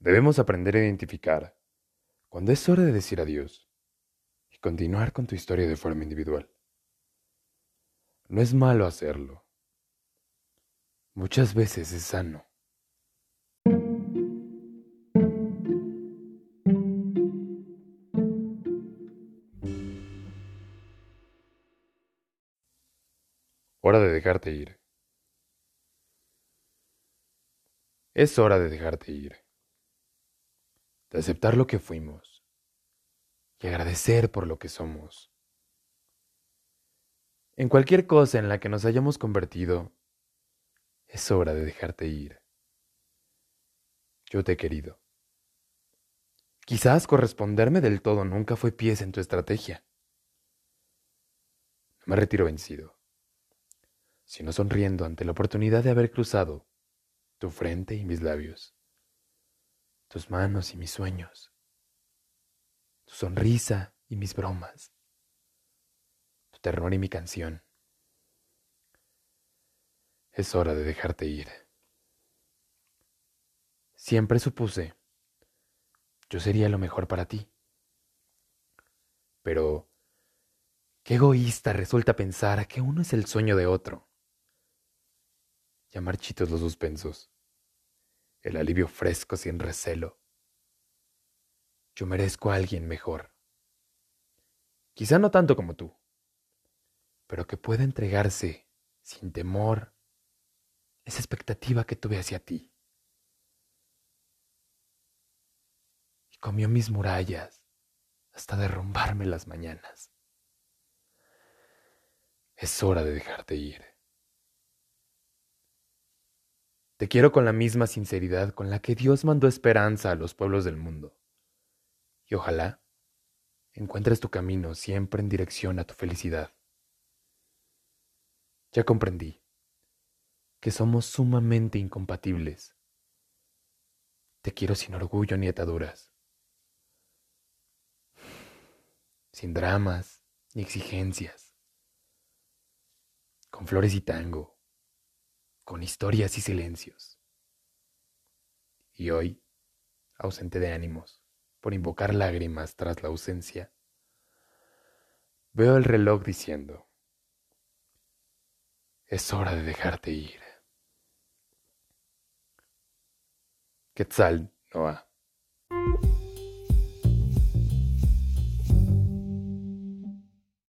Debemos aprender a identificar cuando es hora de decir adiós y continuar con tu historia de forma individual. No es malo hacerlo. Muchas veces es sano. Hora de dejarte ir. Es hora de dejarte ir. De aceptar lo que fuimos y agradecer por lo que somos. En cualquier cosa en la que nos hayamos convertido, es hora de dejarte ir. Yo te he querido. Quizás corresponderme del todo nunca fue pies en tu estrategia. No me retiro vencido sino sonriendo ante la oportunidad de haber cruzado tu frente y mis labios, tus manos y mis sueños, tu sonrisa y mis bromas, tu ternura y mi canción. Es hora de dejarte ir. Siempre supuse yo sería lo mejor para ti. Pero, qué egoísta resulta pensar que uno es el sueño de otro ya marchitos los suspensos, el alivio fresco sin recelo. Yo merezco a alguien mejor. Quizá no tanto como tú, pero que pueda entregarse sin temor esa expectativa que tuve hacia ti. Y comió mis murallas hasta derrumbarme las mañanas. Es hora de dejarte ir. Te quiero con la misma sinceridad con la que Dios mandó esperanza a los pueblos del mundo. Y ojalá encuentres tu camino siempre en dirección a tu felicidad. Ya comprendí que somos sumamente incompatibles. Te quiero sin orgullo ni ataduras, sin dramas ni exigencias, con flores y tango con historias y silencios. Y hoy, ausente de ánimos, por invocar lágrimas tras la ausencia, veo el reloj diciendo, es hora de dejarte ir. Quetzal Noah.